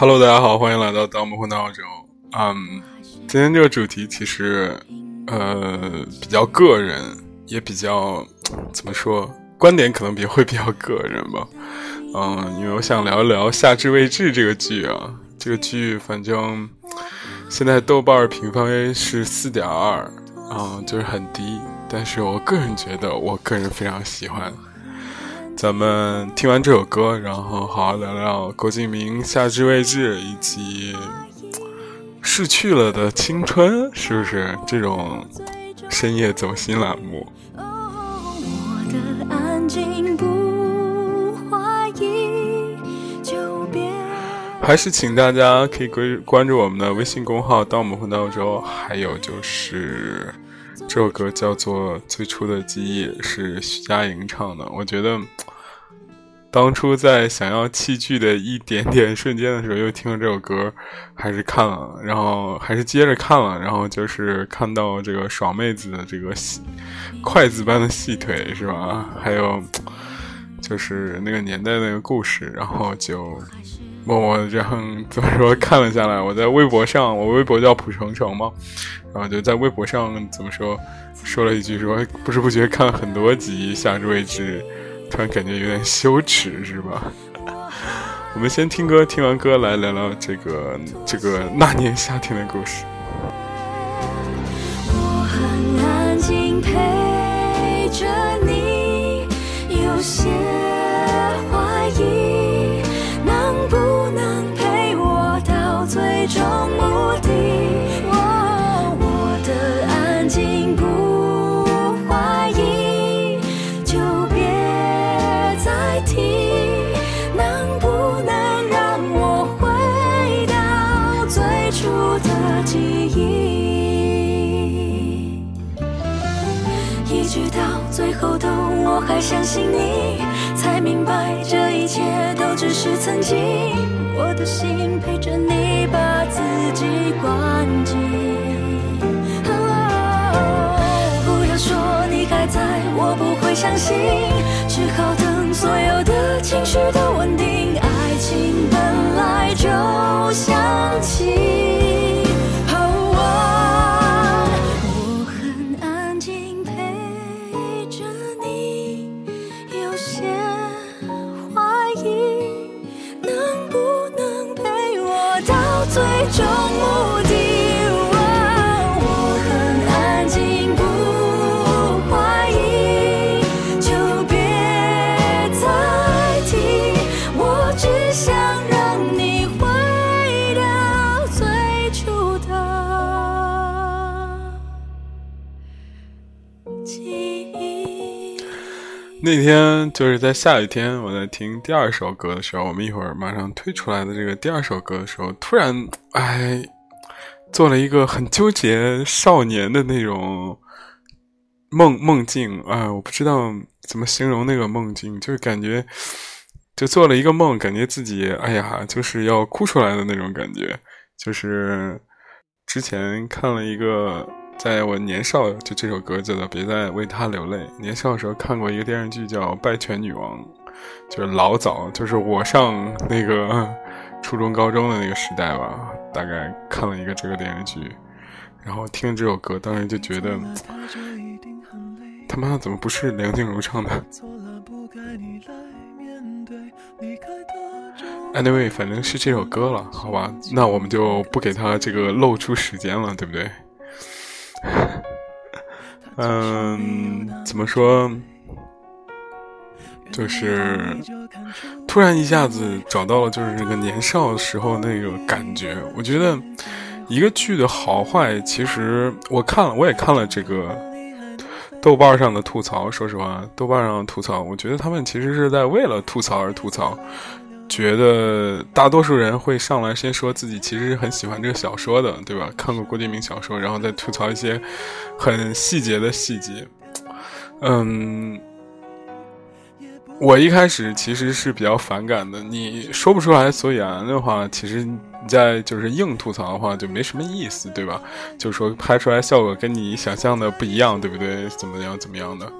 Hello，大家好，欢迎来到《盗墓混闹中》。嗯，今天这个主题其实，呃，比较个人，也比较怎么说，观点可能比会比较个人吧。嗯，因为我想聊一聊《夏至未至》这个剧啊，这个剧反正现在豆瓣评分是四点二，嗯，就是很低，但是我个人觉得，我个人非常喜欢。咱们听完这首歌，然后好好聊聊郭敬明《夏至未至》以及逝去了的青春，是不是这种深夜走心栏目？还是请大家可以关关注我们的微信公号“盗墓混闹周”，还有就是这首歌叫做《最初的记忆》，是徐佳莹唱的。我觉得当初在想要弃剧的一点点瞬间的时候，又听了这首歌，还是看了，然后还是接着看了，然后就是看到这个爽妹子的这个细筷子般的细腿，是吧？还有就是那个年代那个故事，然后就。默默这样怎么说看了下来，我在微博上，我微博叫蒲成成嘛，然后就在微博上怎么说说了一句说不知不觉看了很多集《夏至未至》，突然感觉有点羞耻，是吧？我们先听歌，听完歌来聊聊这个这个那年夏天的故事。我很安静陪着你，有些一直到最后都，我还相信你，才明白这一切都只是曾经。我的心陪着你，把自己关紧。不要说你还在，我不会相信，只好等所有的情绪都稳定。那天就是在下雨天，我在听第二首歌的时候，我们一会儿马上推出来的这个第二首歌的时候，突然哎，做了一个很纠结少年的那种梦梦境啊、哎我不知道怎么形容那个梦境，就是感觉就做了一个梦，感觉自己哎呀，就是要哭出来的那种感觉，就是之前看了一个。在我年少，就这首歌叫做《别再为他流泪》。年少的时候看过一个电视剧叫《拜权女王》，就是老早，就是我上那个初中、高中的那个时代吧，大概看了一个这个电视剧，然后听这首歌，当时就觉得他妈怎么不是梁静茹唱的？Anyway，反正是这首歌了，好吧？那我们就不给他这个露出时间了，对不对？嗯，怎么说？就是突然一下子找到了，就是那个年少时候那个感觉。我觉得一个剧的好坏，其实我看了，我也看了这个豆瓣上的吐槽。说实话，豆瓣上的吐槽，我觉得他们其实是在为了吐槽而吐槽。觉得大多数人会上来先说自己其实很喜欢这个小说的，对吧？看过郭敬明小说，然后再吐槽一些很细节的细节。嗯，我一开始其实是比较反感的。你说不出来所以然的话，其实你在就是硬吐槽的话就没什么意思，对吧？就是说拍出来效果跟你想象的不一样，对不对？怎么样怎么样的？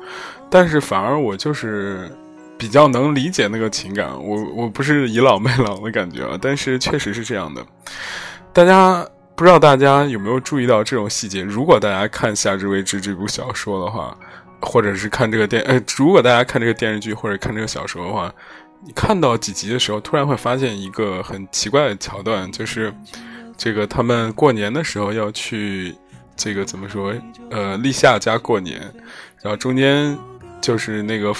但是反而我就是。比较能理解那个情感，我我不是倚老卖老的感觉啊，但是确实是这样的。大家不知道大家有没有注意到这种细节？如果大家看《夏至未至》这部小说的话，或者是看这个电呃，如果大家看这个电视剧或者看这个小说的话，你看到几集的时候，突然会发现一个很奇怪的桥段，就是这个他们过年的时候要去这个怎么说？呃，立夏家过年，然后中间就是那个。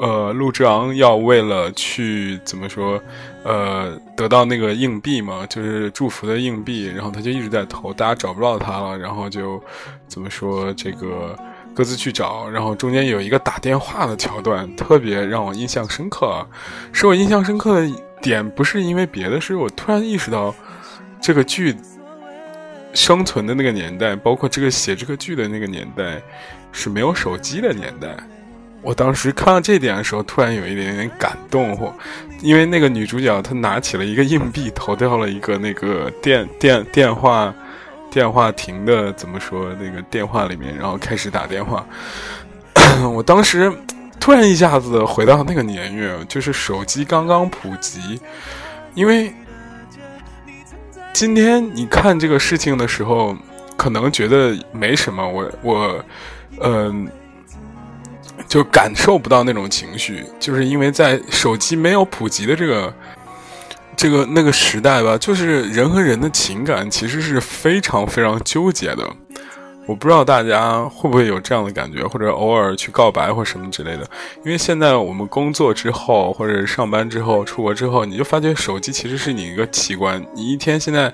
呃，陆之昂要为了去怎么说，呃，得到那个硬币嘛，就是祝福的硬币，然后他就一直在投，大家找不到他了，然后就怎么说这个各自去找，然后中间有一个打电话的桥段，特别让我印象深刻。是我印象深刻的点不是因为别的，是我突然意识到这个剧生存的那个年代，包括这个写这个剧的那个年代，是没有手机的年代。我当时看到这点的时候，突然有一点点感动，因为那个女主角她拿起了一个硬币，投掉了一个那个电电电话电话亭的怎么说那个电话里面，然后开始打电话。我当时突然一下子回到那个年月，就是手机刚刚普及，因为今天你看这个事情的时候，可能觉得没什么，我我嗯。就感受不到那种情绪，就是因为在手机没有普及的这个、这个那个时代吧，就是人和人的情感其实是非常非常纠结的。我不知道大家会不会有这样的感觉，或者偶尔去告白或什么之类的。因为现在我们工作之后，或者上班之后、出国之后，你就发觉手机其实是你一个器官。你一天现在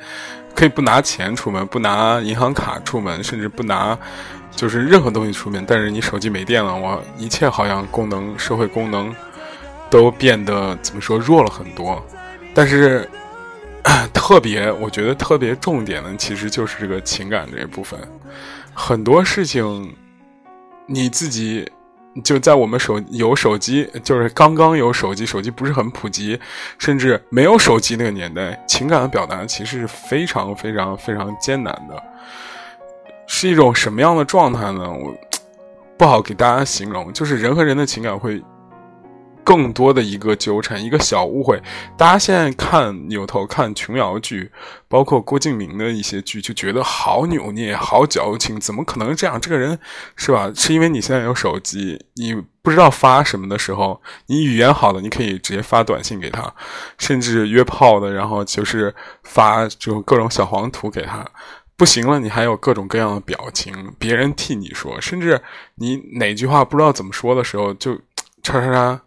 可以不拿钱出门，不拿银行卡出门，甚至不拿。就是任何东西出面，但是你手机没电了，我一切好像功能、社会功能都变得怎么说弱了很多。但是 特别，我觉得特别重点的其实就是这个情感这一部分。很多事情你自己就在我们手有手机，就是刚刚有手机，手机不是很普及，甚至没有手机那个年代，情感的表达其实是非常非常非常艰难的。是一种什么样的状态呢？我不好给大家形容，就是人和人的情感会更多的一个纠缠，一个小误会。大家现在看扭头看琼瑶剧，包括郭敬明的一些剧，就觉得好扭捏、好矫情，怎么可能这样？这个人是吧？是因为你现在有手机，你不知道发什么的时候，你语言好的，你可以直接发短信给他，甚至约炮的，然后就是发就各种小黄图给他。不行了，你还有各种各样的表情，别人替你说，甚至你哪句话不知道怎么说的时候，就叉叉叉，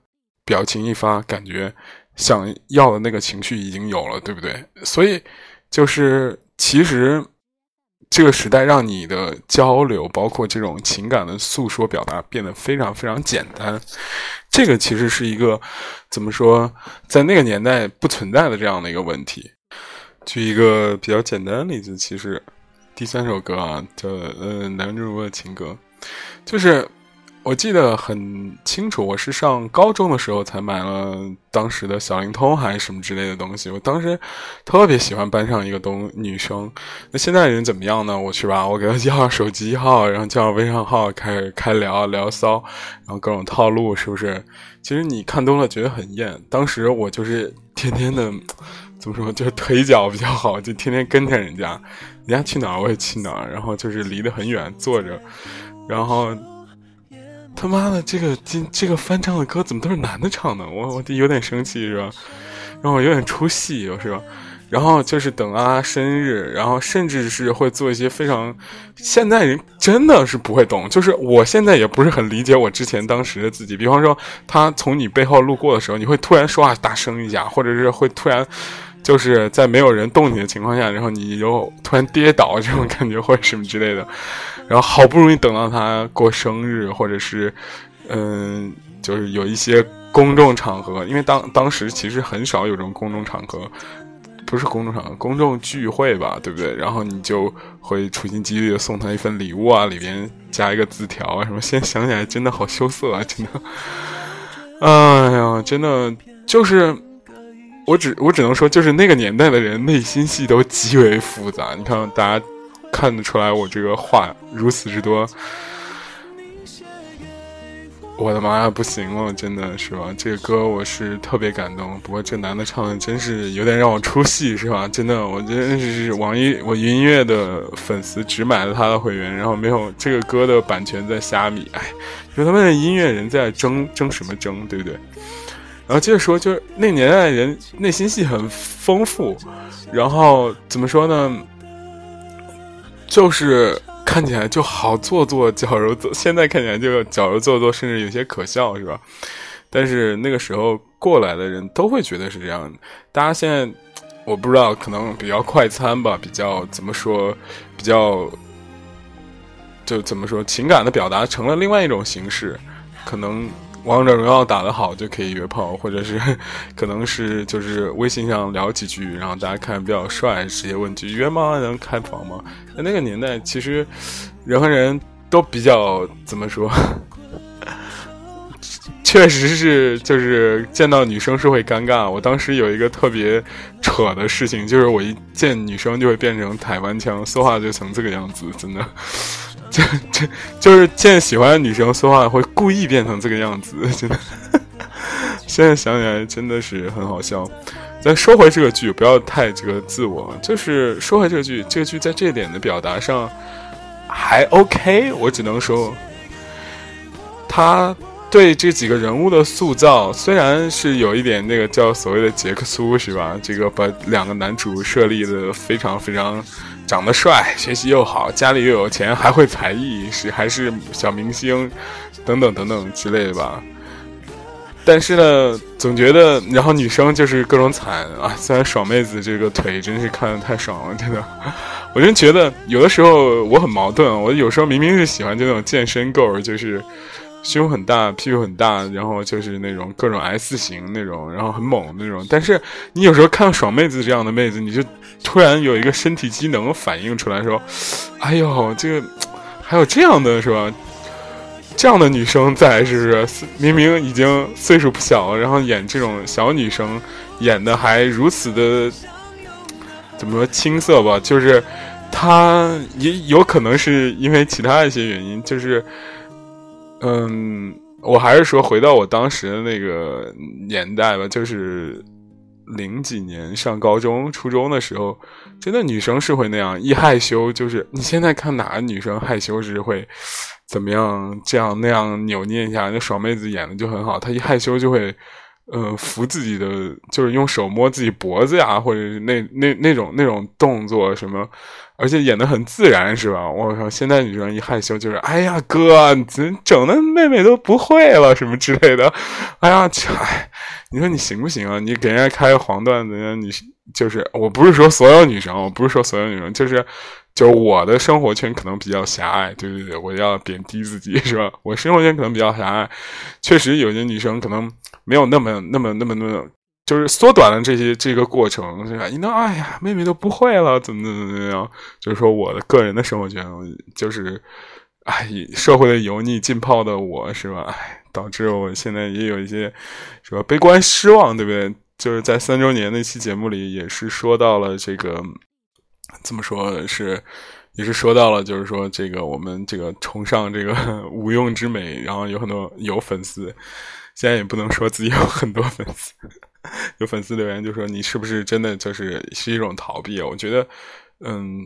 表情一发，感觉想要的那个情绪已经有了，对不对？所以就是其实这个时代让你的交流，包括这种情感的诉说表达，变得非常非常简单。这个其实是一个怎么说，在那个年代不存在的这样的一个问题。举一个比较简单的例子，其实。第三首歌啊，叫呃男主播的情歌，就是我记得很清楚，我是上高中的时候才买了当时的小灵通还是什么之类的东西。我当时特别喜欢班上一个东女生，那现在人怎么样呢？我去吧，我给她要手机号，然后叫上微信号，开始开聊聊骚，然后各种套路，是不是？其实你看多了觉得很厌。当时我就是天天的。怎么说？就是腿脚比较好，就天天跟着人家，人家去哪儿我也去哪儿，然后就是离得很远坐着，然后他妈的这个今这个翻唱的歌怎么都是男的唱的？我我有点生气是吧？然后有点出戏是吧？然后就是等啊生日，然后甚至是会做一些非常现在人真的是不会懂，就是我现在也不是很理解我之前当时的自己。比方说他从你背后路过的时候，你会突然说话大声一下，或者是会突然。就是在没有人动你的情况下，然后你就突然跌倒这种感觉或者什么之类的，然后好不容易等到他过生日，或者是，嗯，就是有一些公众场合，因为当当时其实很少有这种公众场合，不是公众场合，公众聚会吧，对不对？然后你就会处心积虑的送他一份礼物啊，里边加一个字条啊什么。现在想起来真的好羞涩啊，真的。哎呀，真的就是，我只我只能说，就是那个年代的人内心戏都极为复杂。你看，大家看得出来，我这个话如此之多。我的妈呀，不行了，真的是吧？这个歌我是特别感动。不过这男的唱的真是有点让我出戏，是吧？真的，我真是网易我音乐的粉丝，只买了他的会员，然后没有这个歌的版权在虾米。哎，说他们音乐人在争争什么争，对不对？然后接着说，就是那年代人内心戏很丰富，然后怎么说呢？就是。看起来就好做作，矫揉做。现在看起来就矫揉做作，甚至有些可笑，是吧？但是那个时候过来的人都会觉得是这样。大家现在我不知道，可能比较快餐吧，比较怎么说，比较就怎么说，情感的表达成了另外一种形式，可能。王者荣耀打得好就可以约炮，或者是 可能是就是微信上聊几句，然后大家看比较帅，直接问句约吗？能开房吗？在那个年代，其实人和人都比较怎么说？确实是，就是见到女生是会尴尬。我当时有一个特别扯的事情，就是我一见女生就会变成台湾腔，说话就成这个样子，真的。就就就是见喜欢的女生说话会故意变成这个样子，真的。现在想起来真的是很好笑。再说回这个剧，不要太这个自我。就是说回这个剧，这个剧在这一点的表达上还 OK。我只能说，他对这几个人物的塑造虽然是有一点那个叫所谓的杰克苏是吧？这个把两个男主设立的非常非常。长得帅，学习又好，家里又有钱，还会才艺，是还是小明星，等等等等之类的吧。但是呢，总觉得，然后女生就是各种惨啊。虽然爽妹子这个腿真是看的太爽了，真的，我真觉得有的时候我很矛盾。我有时候明明是喜欢这种健身 girl，就是。胸很大，屁股很大，然后就是那种各种 S 型那种，然后很猛那种。但是你有时候看爽妹子这样的妹子，你就突然有一个身体机能反应出来，说：“哎呦，这个还有这样的是吧？这样的女生在是不是？明明已经岁数不小了，然后演这种小女生，演的还如此的怎么说青涩吧？就是她也有可能是因为其他一些原因，就是。”嗯，我还是说回到我当时的那个年代吧，就是零几年上高中、初中的时候，真的女生是会那样，一害羞就是你现在看哪个女生害羞是会怎么样，这样那样扭捏一下，那爽妹子演的就很好，她一害羞就会，呃，扶自己的，就是用手摸自己脖子呀，或者那那那种那种动作什么。而且演的很自然，是吧？我靠，现在女生一害羞就是，哎呀哥，你整的妹妹都不会了，什么之类的。哎呀，哎，你说你行不行啊？你给人家开黄段子，你就是，我不是说所有女生，我不是说所有女生，就是，就我的生活圈可能比较狭隘，对对对，我要贬低自己，是吧？我生活圈可能比较狭隘，确实有些女生可能没有那么那么那么那么。就是缩短了这些这个过程，是吧？你那哎呀，妹妹都不会了，怎么怎么怎么样？就是说我的个人的生活圈，就是，哎，社会的油腻浸泡的我是吧？哎，导致我现在也有一些，是吧？悲观失望，对不对？就是在三周年那期节目里，也是说到了这个，怎么说是，也是说到了，就是说这个我们这个崇尚这个无用之美，然后有很多有粉丝，现在也不能说自己有很多粉丝。有粉丝留言就说：“你是不是真的就是是一种逃避？”我觉得，嗯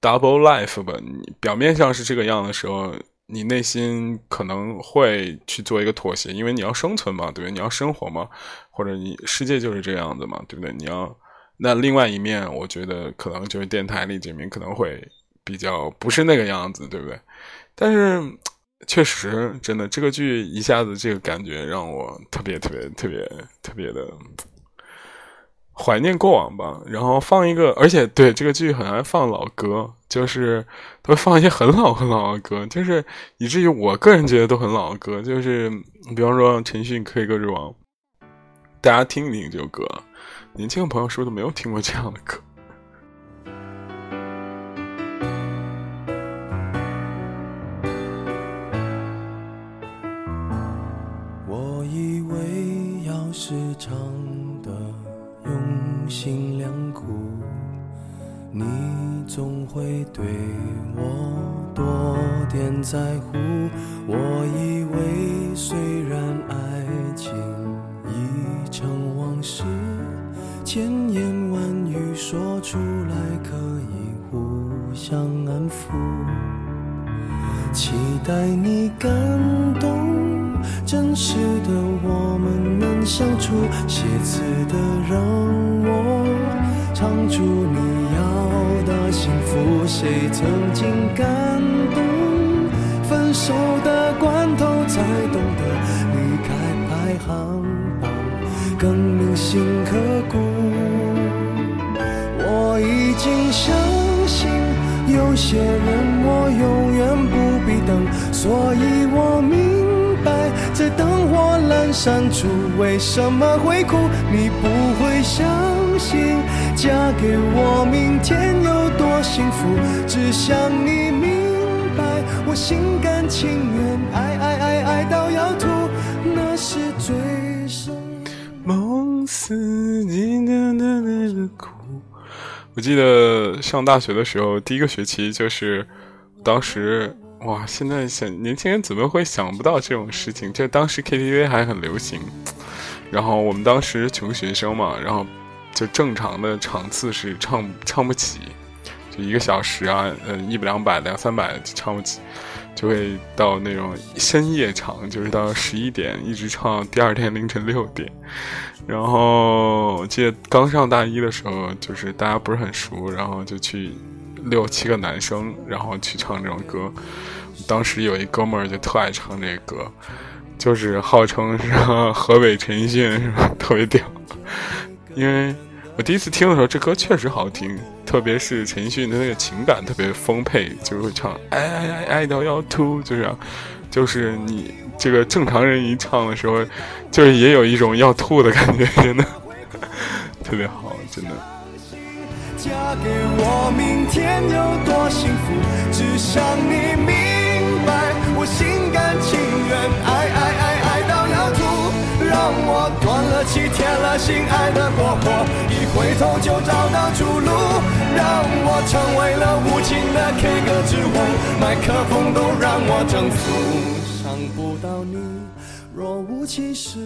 ，double life 吧，你表面上是这个样的时候，你内心可能会去做一个妥协，因为你要生存嘛，对不对？你要生活嘛，或者你世界就是这样子嘛，对不对？你要那另外一面，我觉得可能就是电台里这面可能会比较不是那个样子，对不对？但是。确实，真的，这个剧一下子这个感觉让我特别特别特别特别的怀念过往吧，然后放一个，而且对这个剧很爱放老歌，就是会放一些很老很老的歌，就是以至于我个人觉得都很老的歌，就是比方说陈奕迅《K 歌之王》，大家听一听这首歌，年轻的朋友是不是都没有听过这样的歌？心良苦，你总会对我多点在乎。我以为虽然爱情已成往事，千言万语说出来可以互相安抚。期待你感动。真实的我们能相处，写词的让唱出你要的幸福。谁曾经感动？分手的关头才懂得离开排行榜更铭心刻骨。我已经相信有些人我永远不必等，所以我明白。在灯火阑珊处，为什么会哭？你不会相信，嫁给我，明天有多幸福？只想你明白，我心甘情愿，爱爱爱爱到要吐，那是最深。梦似你的那个苦。我记得上大学的时候，第一个学期就是当时。哇，现在想年轻人怎么会想不到这种事情？这当时 KTV 还很流行，然后我们当时穷学生嘛，然后就正常的场次是唱唱不起，就一个小时啊，呃，一百两百两三百就唱不起，就会到那种深夜场，就是到十一点一直唱到第二天凌晨六点。然后我记得刚上大一的时候，就是大家不是很熟，然后就去。六七个男生，然后去唱这种歌。当时有一哥们儿就特爱唱这歌，就是号称是河北陈奕迅，是吧？特别屌。因为我第一次听的时候，这歌确实好听，特别是陈奕迅的那个情感特别丰沛，就会唱爱爱爱爱到要吐，就是。就是你这个正常人一唱的时候，就是也有一种要吐的感觉，真的特别好，真的。嫁给我，明天有多幸福？只想你明白，我心甘情愿，爱爱爱，让我断了气，添了心，爱的过火，一回头就找到出路，让我成为了无情的 K 歌之王，麦克风都让我征服，伤不到你，若无其事。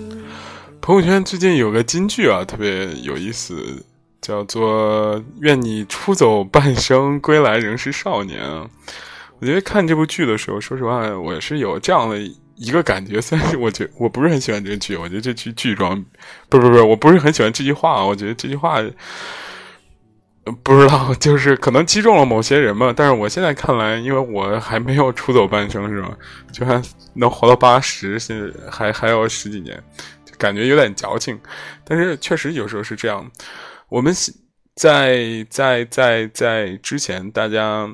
朋友圈最近有个金句啊，特别有意思。叫做愿你出走半生，归来仍是少年啊！我觉得看这部剧的时候，说实话，我是有这样的一个感觉。虽然是我觉我不是很喜欢这个剧，我觉得这剧剧装，不是不是，我不是很喜欢这句话。我觉得这句话，不知道，就是可能击中了某些人嘛。但是我现在看来，因为我还没有出走半生，是吧？就还能活到八十，现在还还有十几年，就感觉有点矫情。但是确实有时候是这样。我们在在在在之前，大家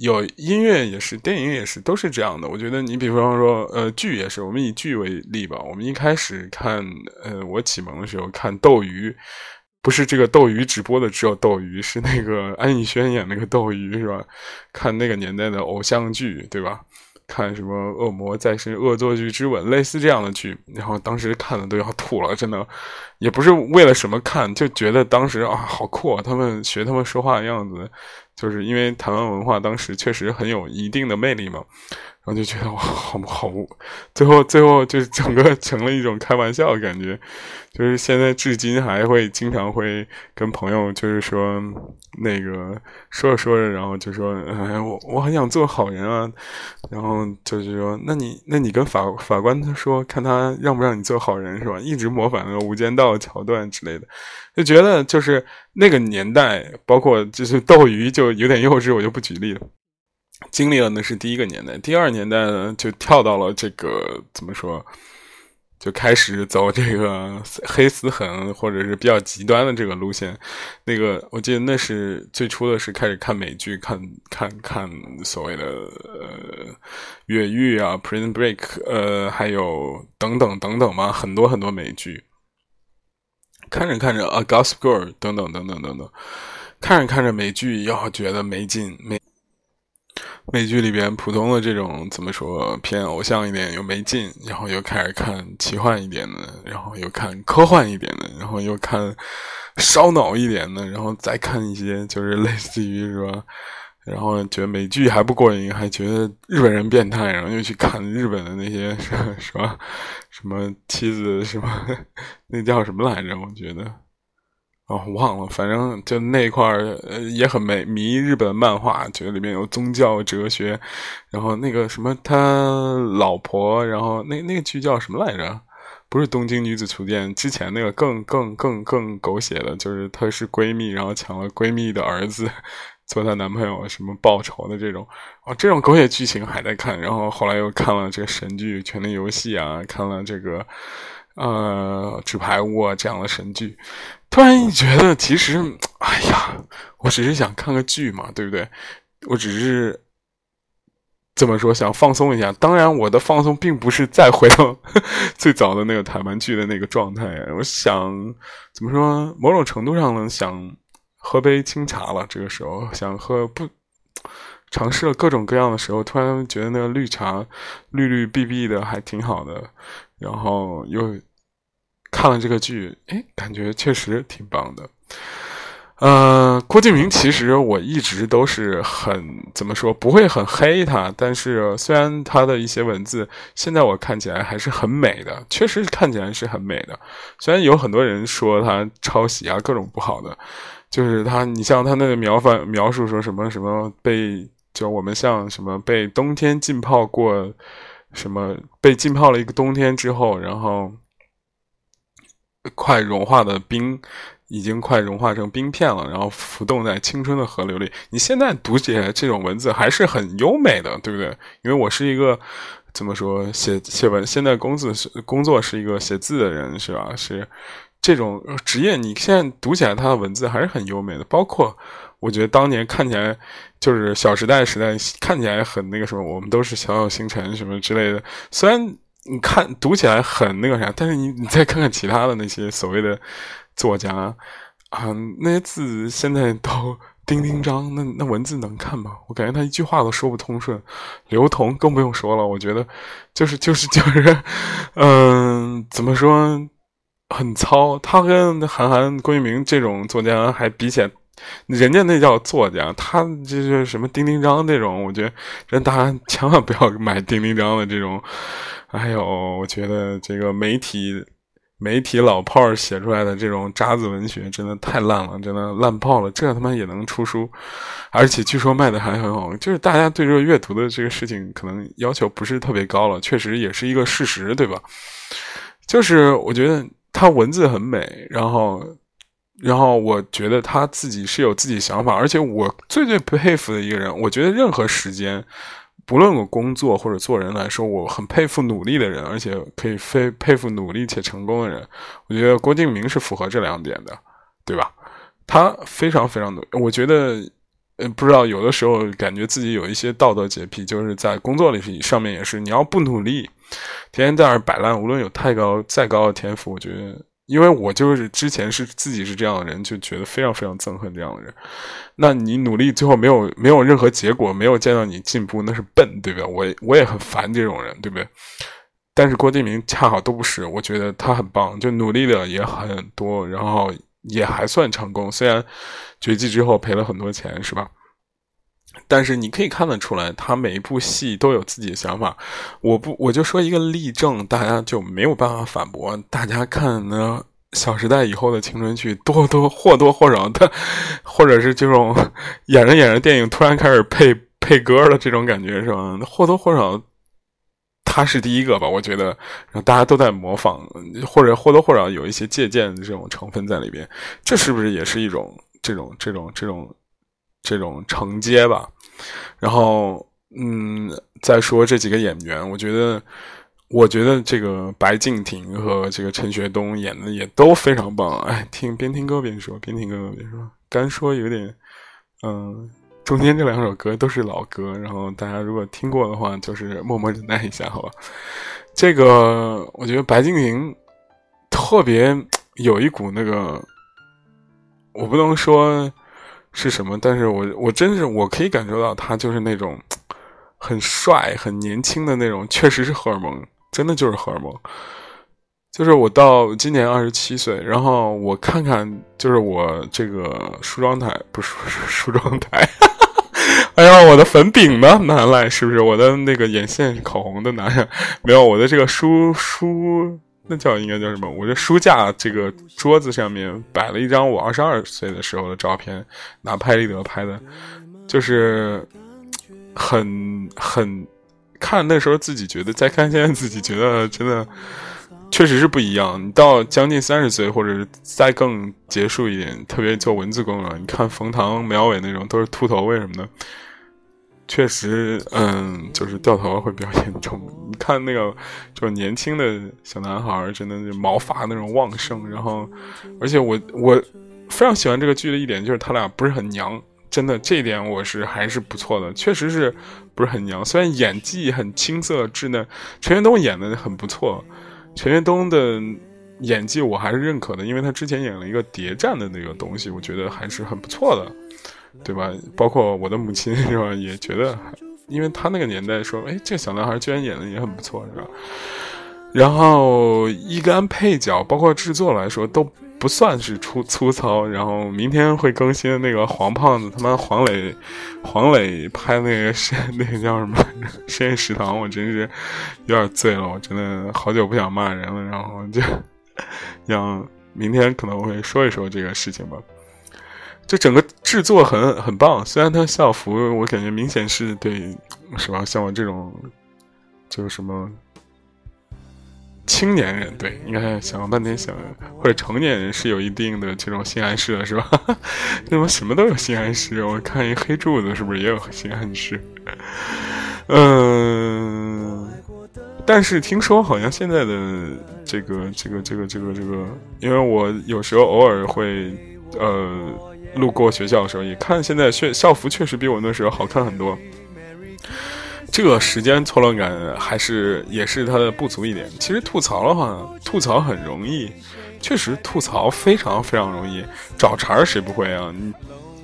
有音乐也是，电影也是，都是这样的。我觉得你比方说，呃，剧也是。我们以剧为例吧。我们一开始看，呃，我启蒙的时候看斗鱼，不是这个斗鱼直播的，只有斗鱼，是那个安以轩演那个斗鱼，是吧？看那个年代的偶像剧，对吧？看什么《恶魔再生》《恶作剧之吻》类似这样的剧，然后当时看的都要吐了，真的，也不是为了什么看，就觉得当时啊好酷啊，他们学他们说话的样子，就是因为台湾文化当时确实很有一定的魅力嘛。然后就觉得哇，好好，最后最后就是整个成了一种开玩笑的感觉，就是现在至今还会经常会跟朋友就是说那个说着说着，然后就说哎，我我很想做好人啊，然后就是说那你那你跟法法官他说看他让不让你做好人是吧？一直模仿那个《无间道》桥段之类的，就觉得就是那个年代，包括就是斗鱼就有点幼稚，我就不举例了。经历了那是第一个年代，第二年代呢就跳到了这个怎么说？就开始走这个黑丝痕或者是比较极端的这个路线。那个我记得那是最初的是开始看美剧，看看看所谓的呃越狱啊，Prison Break，呃，还有等等等等嘛，很多很多美剧。看着看着啊，Gossip Girl 等等等等等等，看着看着美剧，要觉得没劲没。美剧里边普通的这种怎么说偏偶像一点又没劲，然后又开始看奇幻一点的，然后又看科幻一点的，然后又看烧脑一点的，然后再看一些就是类似于是吧？然后觉得美剧还不过瘾，还觉得日本人变态，然后又去看日本的那些 什么？什么妻子什么 那叫什么来着？我觉得。哦，忘了，反正就那块儿，也很美迷日本漫画，觉得里面有宗教哲学，然后那个什么他老婆，然后那那个剧叫什么来着？不是《东京女子图鉴》，之前那个更更更更狗血的，就是她是闺蜜，然后抢了闺蜜的儿子做她男朋友，什么报仇的这种，哦，这种狗血剧情还在看，然后后来又看了这个神剧《权力游戏》啊，看了这个。呃，纸牌屋，这样的神剧，突然一觉得，其实，哎呀，我只是想看个剧嘛，对不对？我只是怎么说，想放松一下。当然，我的放松并不是再回到 最早的那个台湾剧的那个状态。我想怎么说，某种程度上呢，想喝杯清茶了。这个时候，想喝不尝试了各种各样的时候，突然觉得那个绿茶绿绿碧碧的还挺好的，然后又。看了这个剧，哎，感觉确实挺棒的。呃，郭敬明其实我一直都是很怎么说，不会很黑他，但是虽然他的一些文字现在我看起来还是很美的，确实看起来是很美的。虽然有很多人说他抄袭啊，各种不好的，就是他，你像他那个描反描述说什么什么被，就我们像什么被冬天浸泡过，什么被浸泡了一个冬天之后，然后。快融化的冰，已经快融化成冰片了，然后浮动在青春的河流里。你现在读起来这种文字还是很优美的，对不对？因为我是一个怎么说写写文，现在工作是工作是一个写字的人，是吧？是这种职业，你现在读起来他的文字还是很优美的。包括我觉得当年看起来就是《小时代》时代看起来很那个什么，我们都是小小星辰什么之类的，虽然。你看读起来很那个啥，但是你你再看看其他的那些所谓的作家啊，那些字现在都丁丁章，那那文字能看吗？我感觉他一句话都说不通顺。刘同更不用说了，我觉得就是就是就是，嗯，怎么说很糙。他跟韩寒、郭敬明这种作家还比起来，人家那叫作家，他就是什么丁丁章这种，我觉得人大家千万不要买丁丁章的这种。还有，我觉得这个媒体媒体老炮儿写出来的这种渣子文学真的太烂了，真的烂爆了。这他妈也能出书，而且据说卖的还很好。就是大家对这个阅读的这个事情可能要求不是特别高了，确实也是一个事实，对吧？就是我觉得他文字很美，然后然后我觉得他自己是有自己想法，而且我最最佩服的一个人，我觉得任何时间。不论我工作或者做人来说，我很佩服努力的人，而且可以非佩服努力且成功的人。我觉得郭敬明是符合这两点的，对吧？他非常非常努，我觉得，呃，不知道有的时候感觉自己有一些道德洁癖，就是在工作里上面也是，你要不努力，天天在那儿摆烂，无论有太高再高的天赋，我觉得。因为我就是之前是自己是这样的人，就觉得非常非常憎恨这样的人。那你努力最后没有没有任何结果，没有见到你进步，那是笨，对吧？我我也很烦这种人，对不对？但是郭敬明恰好都不是，我觉得他很棒，就努力的也很多，然后也还算成功。虽然绝迹之后赔了很多钱，是吧？但是你可以看得出来，他每一部戏都有自己的想法。我不，我就说一个例证，大家就没有办法反驳。大家看呢，《小时代》以后的青春剧，多多或多或少的，或者是这种演着演着电影突然开始配配歌的这种感觉，是吧？或多或少，他是第一个吧？我觉得，然后大家都在模仿，或者或多或少有一些借鉴的这种成分在里边。这是不是也是一种这种这种这种？这种承接吧，然后，嗯，再说这几个演员，我觉得我觉得这个白敬亭和这个陈学冬演的也都非常棒。哎，听边听歌边说，边听歌边说，干说有点，嗯，中间这两首歌都是老歌，然后大家如果听过的话，就是默默忍耐一下，好吧？这个我觉得白敬亭特别有一股那个，我不能说是什么，但是我我真是我可以感受到他就是那种很帅、很年轻的那种，确实是荷尔蒙。真的就是荷尔蒙，就是我到今年二十七岁，然后我看看，就是我这个梳妆台不是梳妆台，哎呀，我的粉饼呢拿来是不是？我的那个眼线、口红都拿下，没有我的这个梳梳，那叫应该叫什么？我这书架这个桌子上面摆了一张我二十二岁的时候的照片，拿拍立得拍的，就是很很。看那时候自己觉得，再看现在自己觉得，真的确实是不一样。你到将近三十岁，或者是再更结束一点，特别做文字工了，你看冯唐、苗伟那种都是秃头，为什么呢？确实，嗯，就是掉头发会比较严重。你看那个，就年轻的小男孩，真的是毛发那种旺盛。然后，而且我我非常喜欢这个剧的一点就是他俩不是很娘。真的，这一点我是还是不错的，确实是不是很娘。虽然演技很青涩稚嫩，陈学冬演的很不错。陈学冬的演技我还是认可的，因为他之前演了一个谍战的那个东西，我觉得还是很不错的，对吧？包括我的母亲是吧，也觉得，因为他那个年代说，哎，这个小男孩居然演的也很不错，是吧？然后一干配角，包括制作来说都。不算是粗粗糙，然后明天会更新的那个黄胖子，他妈黄磊，黄磊拍那个是那个叫什么深夜食堂，我真是有点醉了，我真的好久不想骂人了，然后就 让明天可能会说一说这个事情吧。就整个制作很很棒，虽然他校服我感觉明显是对，是吧？像我这种就是什么。青年人对，应该想了半天想，或者成年人是有一定的这种性暗示的，是吧？那么什么都有性暗示，我看一黑柱子是不是也有性暗示？嗯，但是听说好像现在的这个这个这个这个这个，因为我有时候偶尔会呃路过学校的时候，也看现在校校服确实比我那时候好看很多。这个时间错乱感还是也是它的不足一点。其实吐槽的话，吐槽很容易，确实吐槽非常非常容易。找茬儿谁不会啊？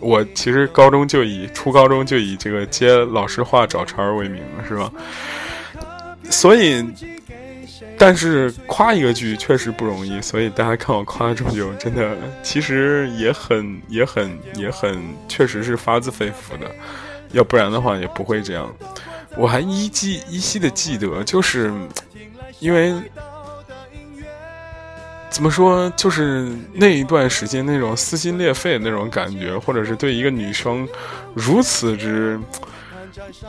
我其实高中就以初高中就以这个接老师话找茬儿为名，是吧？所以，但是夸一个剧确实不容易。所以大家看我夸了这么久，真的其实也很也很也很，确实是发自肺腑的。要不然的话也不会这样。我还依记依稀的记得，就是因为怎么说，就是那一段时间那种撕心裂肺的那种感觉，或者是对一个女生如此之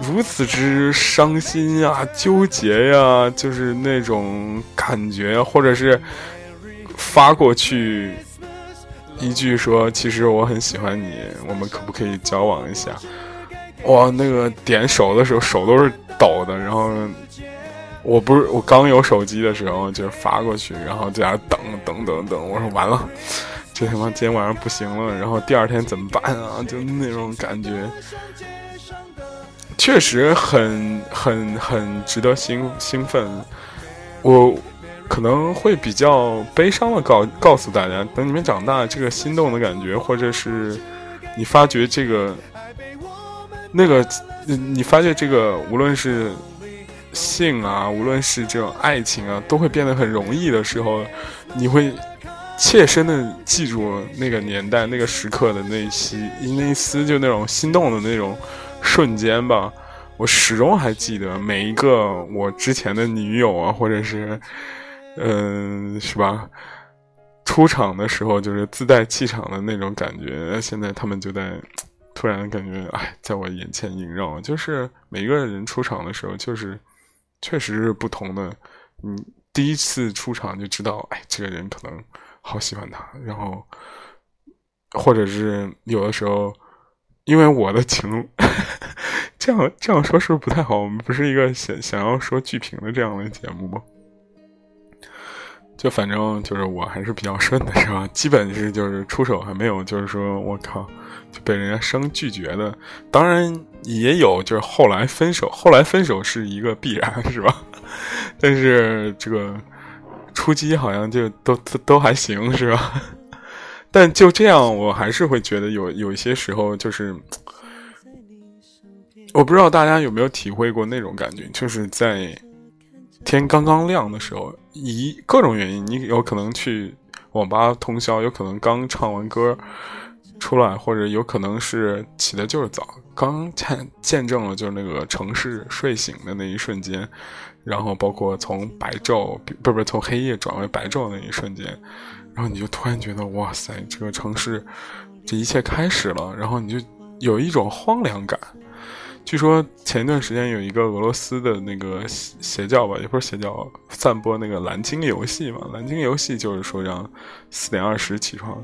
如此之伤心呀、纠结呀，就是那种感觉，或者是发过去一句说：“其实我很喜欢你，我们可不可以交往一下？”哇，那个点手的时候手都是抖的，然后我不是我刚有手机的时候就发过去，然后在那等等等等，我说完了，这他妈今天晚上不行了，然后第二天怎么办啊？就那种感觉，确实很很很值得兴兴奋。我可能会比较悲伤的告告诉大家，等你们长大，这个心动的感觉，或者是你发觉这个。那个，你发现这个，无论是性啊，无论是这种爱情啊，都会变得很容易的时候，你会切身的记住那个年代、那个时刻的那些那一丝就那种心动的那种瞬间吧。我始终还记得每一个我之前的女友啊，或者是，嗯，是吧？出场的时候就是自带气场的那种感觉。现在他们就在。突然感觉，哎，在我眼前萦绕。就是每个人出场的时候，就是确实是不同的。你第一次出场就知道，哎，这个人可能好喜欢他。然后，或者是有的时候，因为我的情 这样这样说是不是不太好？我们不是一个想想要说剧评的这样的节目吗？就反正就是我还是比较顺的，是吧？基本是就是出手还没有，就是说我靠就被人家生拒绝的。当然也有，就是后来分手，后来分手是一个必然，是吧？但是这个初击好像就都都都还行，是吧？但就这样，我还是会觉得有有一些时候，就是我不知道大家有没有体会过那种感觉，就是在天刚刚亮的时候，以各种原因，你有可能去网吧通宵，有可能刚唱完歌出来，或者有可能是起的就是早，刚见见证了就是那个城市睡醒的那一瞬间，然后包括从白昼不不是从黑夜转为白昼的那一瞬间。然后你就突然觉得，哇塞，这个城市，这一切开始了。然后你就有一种荒凉感。据说前一段时间有一个俄罗斯的那个邪教吧，也不是邪教，散播那个蓝鲸游戏嘛。蓝鲸游戏就是说让四点二十起床，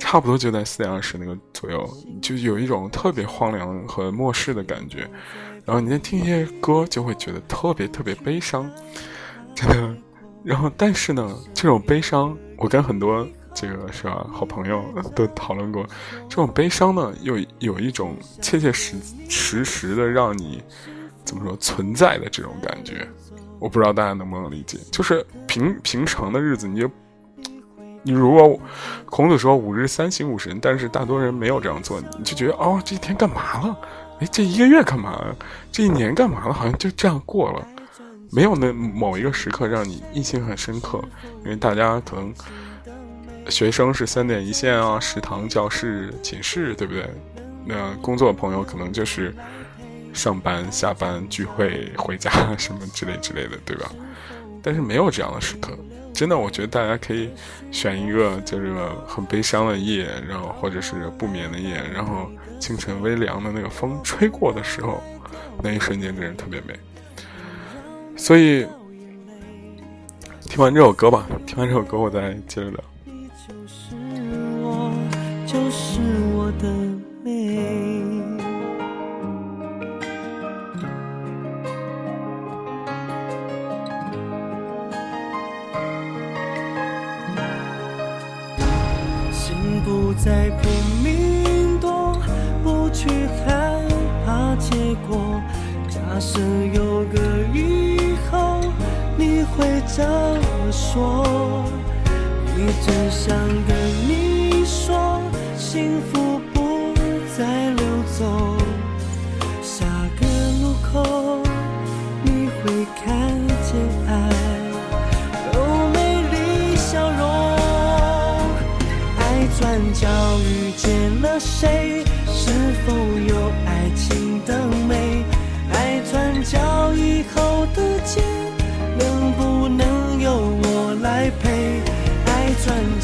差不多就在四点二十那个左右，就有一种特别荒凉和末世的感觉。然后你再听一些歌，就会觉得特别特别悲伤，真的。然后，但是呢，这种悲伤，我跟很多这个是吧好朋友都讨论过，这种悲伤呢，又有一种切切实实实的让你怎么说存在的这种感觉。我不知道大家能不能理解，就是平平常的日子，你就你如果孔子说五日三省吾身，但是大多人没有这样做，你就觉得哦，这一天干嘛了？哎，这一个月干嘛了？这一年干嘛了？好像就这样过了。没有那某一个时刻让你印象很深刻，因为大家可能学生是三点一线啊，食堂、教室、寝室，对不对？那工作朋友可能就是上班、下班、聚会、回家什么之类之类的，对吧？但是没有这样的时刻，真的，我觉得大家可以选一个就是很悲伤的夜，然后或者是不眠的夜，然后清晨微凉的那个风吹过的时候，那一瞬间真是特别美。所以，听完这首歌吧。听完这首歌，我再接着聊。你就是我，就是我的美。会怎么说？一直想跟你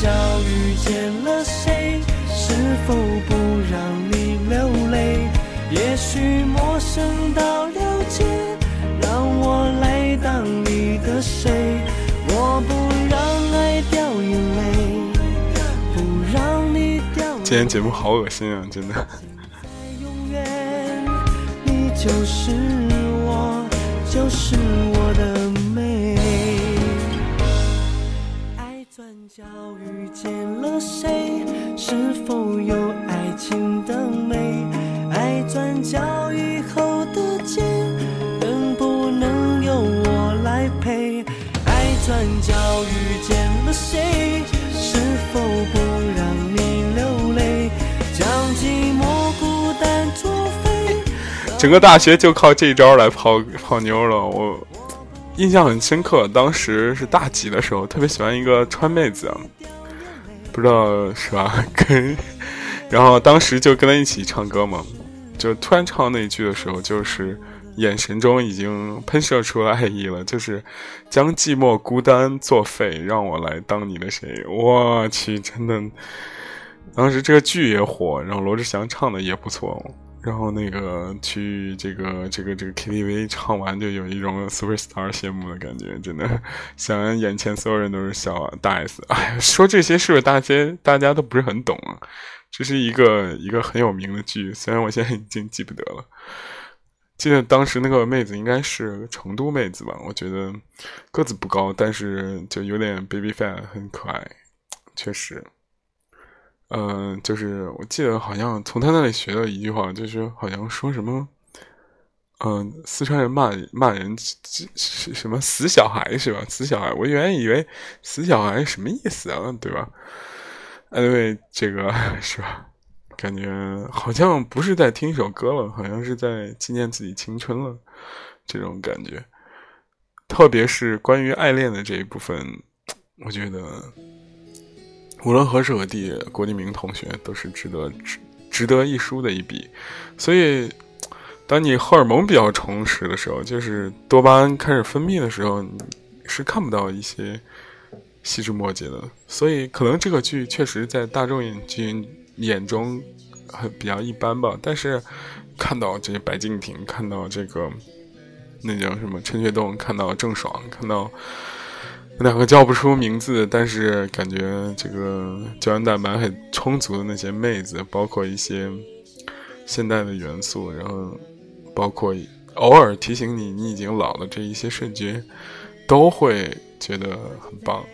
角遇见了谁？是否不让你流泪？也许陌生到了解，让我来当你的谁？我不让爱掉眼泪，不让你掉。今天节目好恶心啊，真的。永远，你就是我，就是我的转角遇见了谁？是否有爱情的美？爱转角以后的街，能不能由我来陪？爱转角遇见了谁？是否不让你流泪？将寂寞孤单作废。整个大学就靠这一招来泡泡妞了，我印象很深刻。当时是大几的时候，特别喜欢一个川妹子，不知道是吧？跟，然后当时就跟她一起唱歌嘛，就突然唱那一句的时候，就是眼神中已经喷射出了爱意了，就是将寂寞孤单作废，让我来当你的谁？我去，真的，当时这个剧也火，然后罗志祥唱的也不错。然后那个去这个这个这个 KTV 唱完，就有一种 superstar 谢幕的感觉，真的，想眼前所有人都是小大 S。哎呀，说这些是不是大家大家都不是很懂啊？这是一个一个很有名的剧，虽然我现在已经记不得了。记得当时那个妹子应该是成都妹子吧？我觉得个子不高，但是就有点 baby fat，很可爱，确实。嗯，就是我记得好像从他那里学到一句话，就是好像说什么，嗯，四川人骂骂人什么死小孩是吧？死小孩，我原来以为死小孩什么意思啊？对吧？哎，对，这个是吧？感觉好像不是在听一首歌了，好像是在纪念自己青春了，这种感觉。特别是关于爱恋的这一部分，我觉得。无论何时何地，郭敬明同学都是值得值值得一书的一笔。所以，当你荷尔蒙比较充实的时候，就是多巴胺开始分泌的时候，你是看不到一些细枝末节的。所以，可能这个剧确实在大众眼睛眼中很比较一般吧。但是，看到这些白敬亭，看到这个那叫什么陈学冬，看到郑爽，看到。两个叫不出名字，但是感觉这个胶原蛋白很充足的那些妹子，包括一些现代的元素，然后包括偶尔提醒你你已经老了这一些瞬间，都会觉得很棒。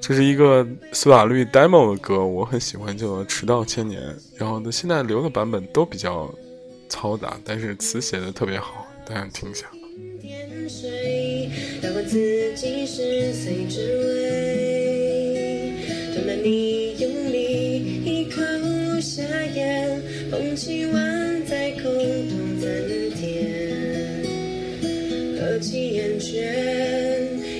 这是一个苏打绿 demo 的歌，我很喜欢，叫《迟到千年》。然后呢，现在留的版本都比较嘈杂，但是词写的特别好，大家听一下。打问自己是谁之味，等待你用力一口下咽，风起完再空洞暂甜，合起眼圈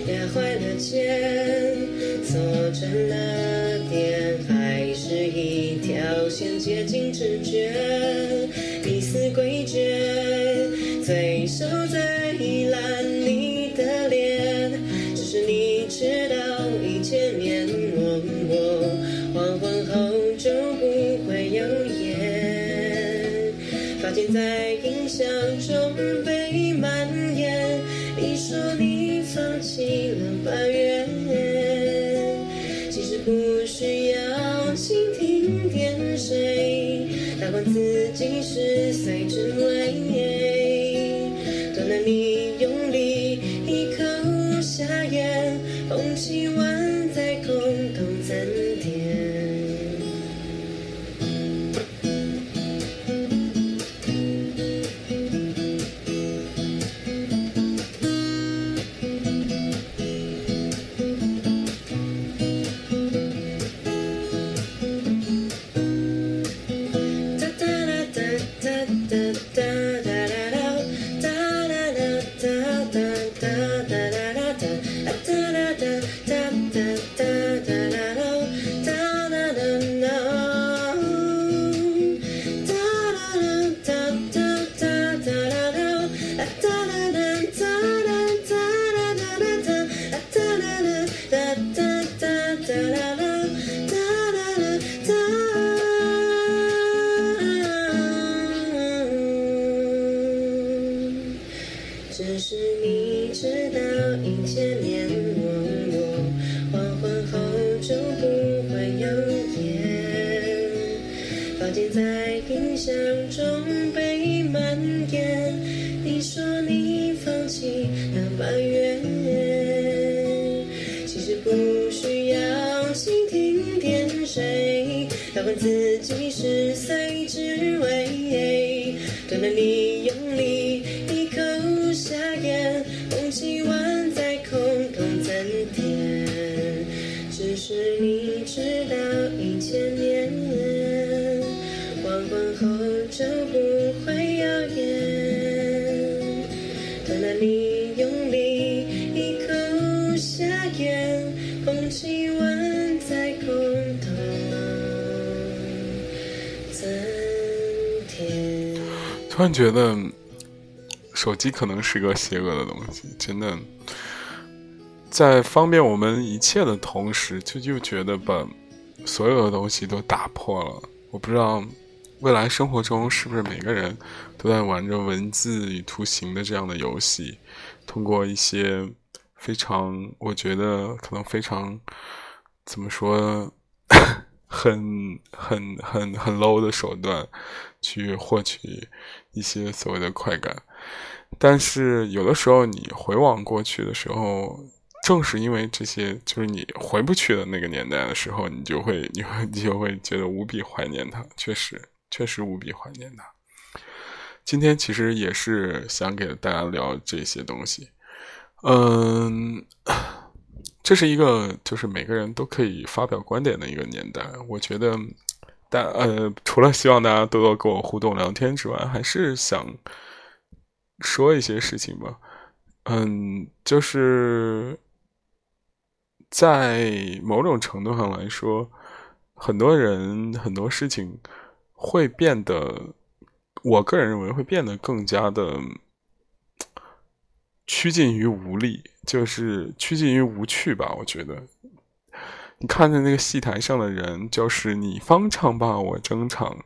压坏了肩，锁成了点，还是一条线接近直觉，十岁只为问突然觉得，手机可能是个邪恶的东西。真的，在方便我们一切的同时，就又觉得把所有的东西都打破了。我不知道未来生活中是不是每个人都在玩着文字与图形的这样的游戏，通过一些非常，我觉得可能非常怎么说，很很很很 low 的手段。去获取一些所谓的快感，但是有的时候你回望过去的时候，正是因为这些，就是你回不去的那个年代的时候，你就会，你会，你就会觉得无比怀念它。确实，确实无比怀念它。今天其实也是想给大家聊这些东西。嗯，这是一个就是每个人都可以发表观点的一个年代。我觉得，大呃，除了希望大家多多跟我互动聊天之外，还是想说一些事情吧。嗯，就是在某种程度上来说，很多人很多事情会变得。我个人认为会变得更加的趋近于无力，就是趋近于无趣吧。我觉得，你看着那个戏台上的人，就是你方唱罢我争唱，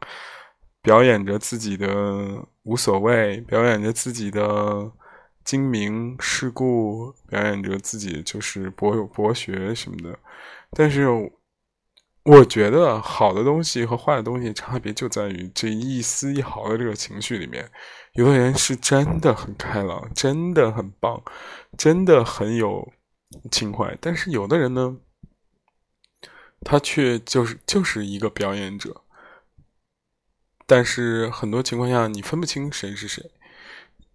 表演着自己的无所谓，表演着自己的精明世故，表演着自己就是博博学什么的，但是。我觉得好的东西和坏的东西差别就在于这一丝一毫的这个情绪里面。有的人是真的很开朗，真的很棒，真的很有情怀，但是有的人呢，他却就是就是一个表演者。但是很多情况下你分不清谁是谁，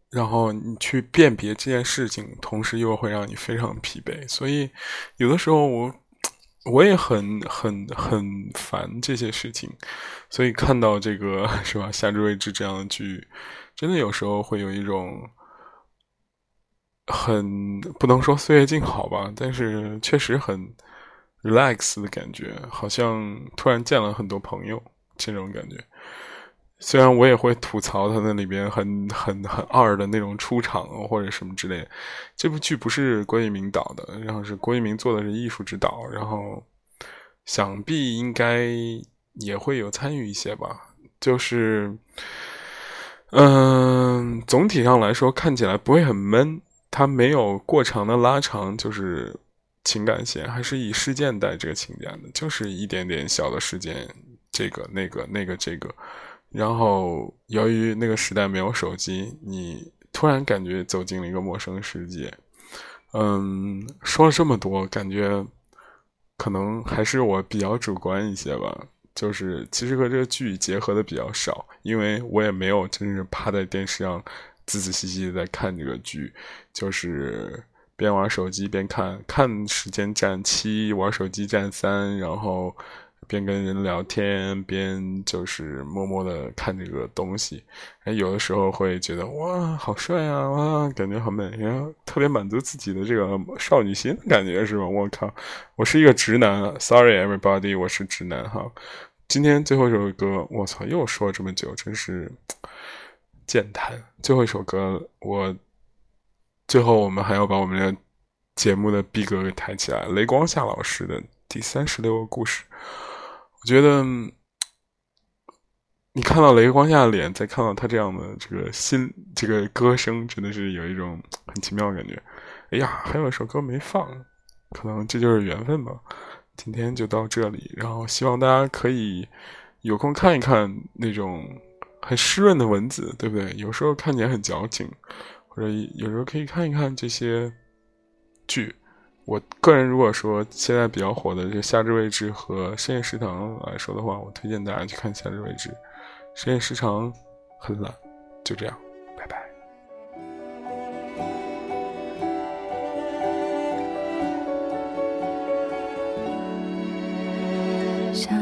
然后你去辨别这件事情，同时又会让你非常疲惫。所以有的时候我。我也很很很烦这些事情，所以看到这个是吧，《夏至未至》这样的剧，真的有时候会有一种很不能说岁月静好吧，但是确实很 relax 的感觉，好像突然见了很多朋友这种感觉。虽然我也会吐槽他那里边很很很二的那种出场或者什么之类，这部剧不是郭敬明导的，然后是郭敬明做的是艺术指导，然后想必应该也会有参与一些吧。就是，嗯，总体上来说看起来不会很闷，它没有过长的拉长，就是情感线，还是以事件带这个情感的，就是一点点小的事件，这个那个那个这个。然后，由于那个时代没有手机，你突然感觉走进了一个陌生世界。嗯，说了这么多，感觉可能还是我比较主观一些吧。就是其实和这个剧结合的比较少，因为我也没有真是趴在电视上仔仔细细的在看这个剧，就是边玩手机边看，看时间占七，玩手机占三，然后。边跟人聊天，边就是默默的看这个东西，哎，有的时候会觉得哇，好帅啊，哇，感觉好美，呀特别满足自己的这个少女心的感觉，是吧？我靠，我是一个直男，Sorry everybody，我是直男哈。今天最后一首歌，我操，又说了这么久，真是健谈。最后一首歌，我最后我们还要把我们的节目的逼格给抬起来，雷光夏老师的第三十六个故事。我觉得，你看到雷光下的脸，再看到他这样的这个心，这个歌声，真的是有一种很奇妙的感觉。哎呀，还有一首歌没放，可能这就是缘分吧。今天就到这里，然后希望大家可以有空看一看那种很湿润的文字，对不对？有时候看起来很矫情，或者有时候可以看一看这些剧。我个人如果说现在比较火的这《夏至未至》和《深夜食堂》来说的话，我推荐大家去看《夏至未至》，《深夜食堂》很懒，就这样，拜拜。夏